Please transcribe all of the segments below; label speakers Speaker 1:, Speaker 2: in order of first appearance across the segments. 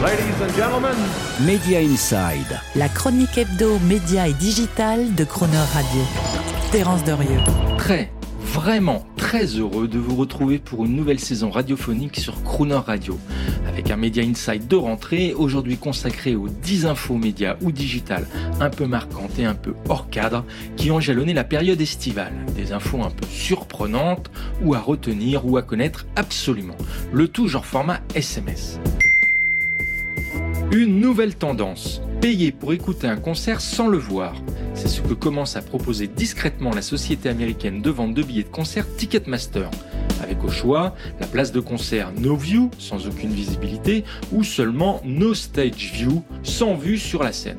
Speaker 1: Ladies and gentlemen,
Speaker 2: Media Inside.
Speaker 3: La chronique hebdo, média et digital de Croner Radio. Terence Derieux.
Speaker 4: Très, vraiment très heureux de vous retrouver pour une nouvelle saison radiophonique sur Crooner Radio. Avec un Media Inside de rentrée, aujourd'hui consacré aux 10 infos médias ou digital un peu marquantes et un peu hors cadre qui ont jalonné la période estivale. Des infos un peu surprenantes ou à retenir ou à connaître absolument. Le tout genre format SMS. Une nouvelle tendance. Payer pour écouter un concert sans le voir. C'est ce que commence à proposer discrètement la société américaine de vente de billets de concert Ticketmaster. Avec au choix la place de concert No View, sans aucune visibilité, ou seulement No Stage View, sans vue sur la scène.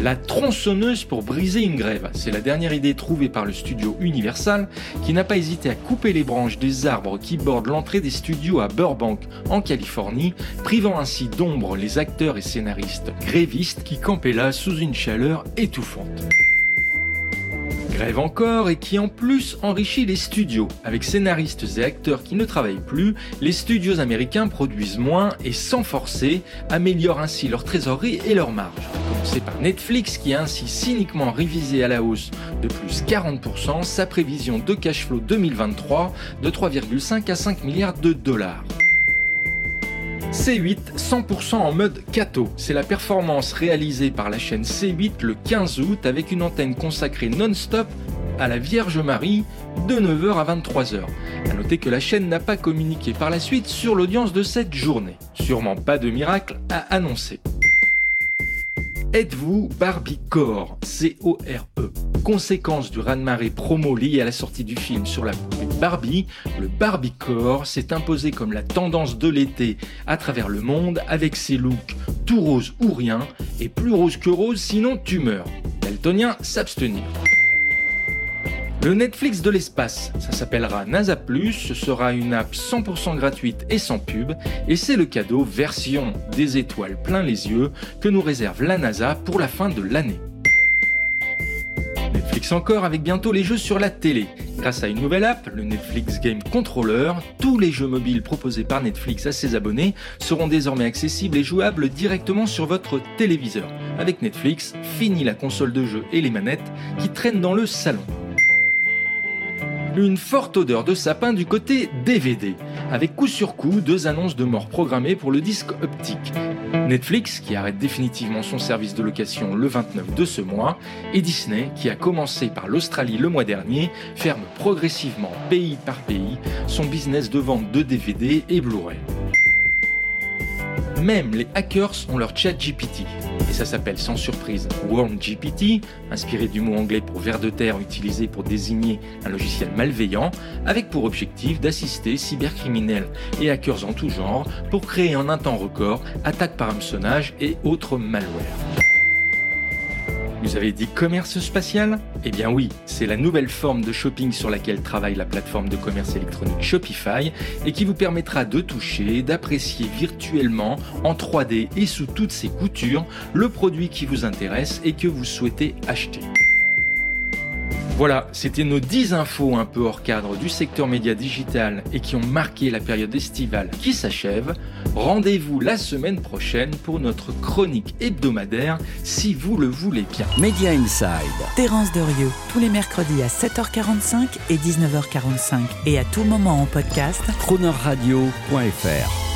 Speaker 4: La tronçonneuse pour briser une grève. C'est la dernière idée trouvée par le studio Universal qui n'a pas hésité à couper les branches des arbres qui bordent l'entrée des studios à Burbank, en Californie, privant ainsi d'ombre les acteurs et scénaristes grévistes qui campaient là sous une chaleur étouffante. Grève encore et qui en plus enrichit les studios. Avec scénaristes et acteurs qui ne travaillent plus, les studios américains produisent moins et sans forcer, améliorent ainsi leur trésorerie et leur marge. C'est par Netflix qui a ainsi cyniquement révisé à la hausse de plus 40% sa prévision de cash flow 2023 de 3,5 à 5 milliards de dollars. C8 100% en mode Cato. C'est la performance réalisée par la chaîne C8 le 15 août avec une antenne consacrée non-stop à la Vierge Marie de 9h à 23h. A noter que la chaîne n'a pas communiqué par la suite sur l'audience de cette journée. Sûrement pas de miracle à annoncer. Êtes-vous Barbiecore C-O-R-E. Conséquence du raz-de-marée promo lié à la sortie du film sur la poupée Barbie, le Barbiecore s'est imposé comme la tendance de l'été à travers le monde avec ses looks tout rose ou rien et plus rose que rose sinon tu meurs. Daltonien s'abstenir. Le Netflix de l'espace, ça s'appellera NASA ce sera une app 100% gratuite et sans pub, et c'est le cadeau version des étoiles plein les yeux que nous réserve la NASA pour la fin de l'année. Netflix encore avec bientôt les jeux sur la télé. Grâce à une nouvelle app, le Netflix Game Controller, tous les jeux mobiles proposés par Netflix à ses abonnés seront désormais accessibles et jouables directement sur votre téléviseur. Avec Netflix, fini la console de jeu et les manettes qui traînent dans le salon une forte odeur de sapin du côté DVD, avec coup sur coup deux annonces de mort programmées pour le disque optique. Netflix, qui arrête définitivement son service de location le 29 de ce mois, et Disney, qui a commencé par l'Australie le mois dernier, ferme progressivement, pays par pays, son business de vente de DVD et Blu-ray. Même les hackers ont leur chat GPT. Et ça s'appelle sans surprise Worm GPT, inspiré du mot anglais pour ver de terre utilisé pour désigner un logiciel malveillant, avec pour objectif d'assister cybercriminels et hackers en tout genre pour créer en un temps record attaques par hameçonnage et autres malwares. Vous avez dit commerce spatial Eh bien oui, c'est la nouvelle forme de shopping sur laquelle travaille la plateforme de commerce électronique Shopify et qui vous permettra de toucher, d'apprécier virtuellement, en 3D et sous toutes ses coutures, le produit qui vous intéresse et que vous souhaitez acheter. Voilà, c'était nos 10 infos un peu hors cadre du secteur média digital et qui ont marqué la période estivale qui s'achève. Rendez-vous la semaine prochaine pour notre chronique hebdomadaire si vous le voulez bien.
Speaker 2: Media Inside.
Speaker 3: Terence Derieux, tous les mercredis à 7h45 et 19h45 et à tout moment en podcast.
Speaker 2: Cronerradio.fr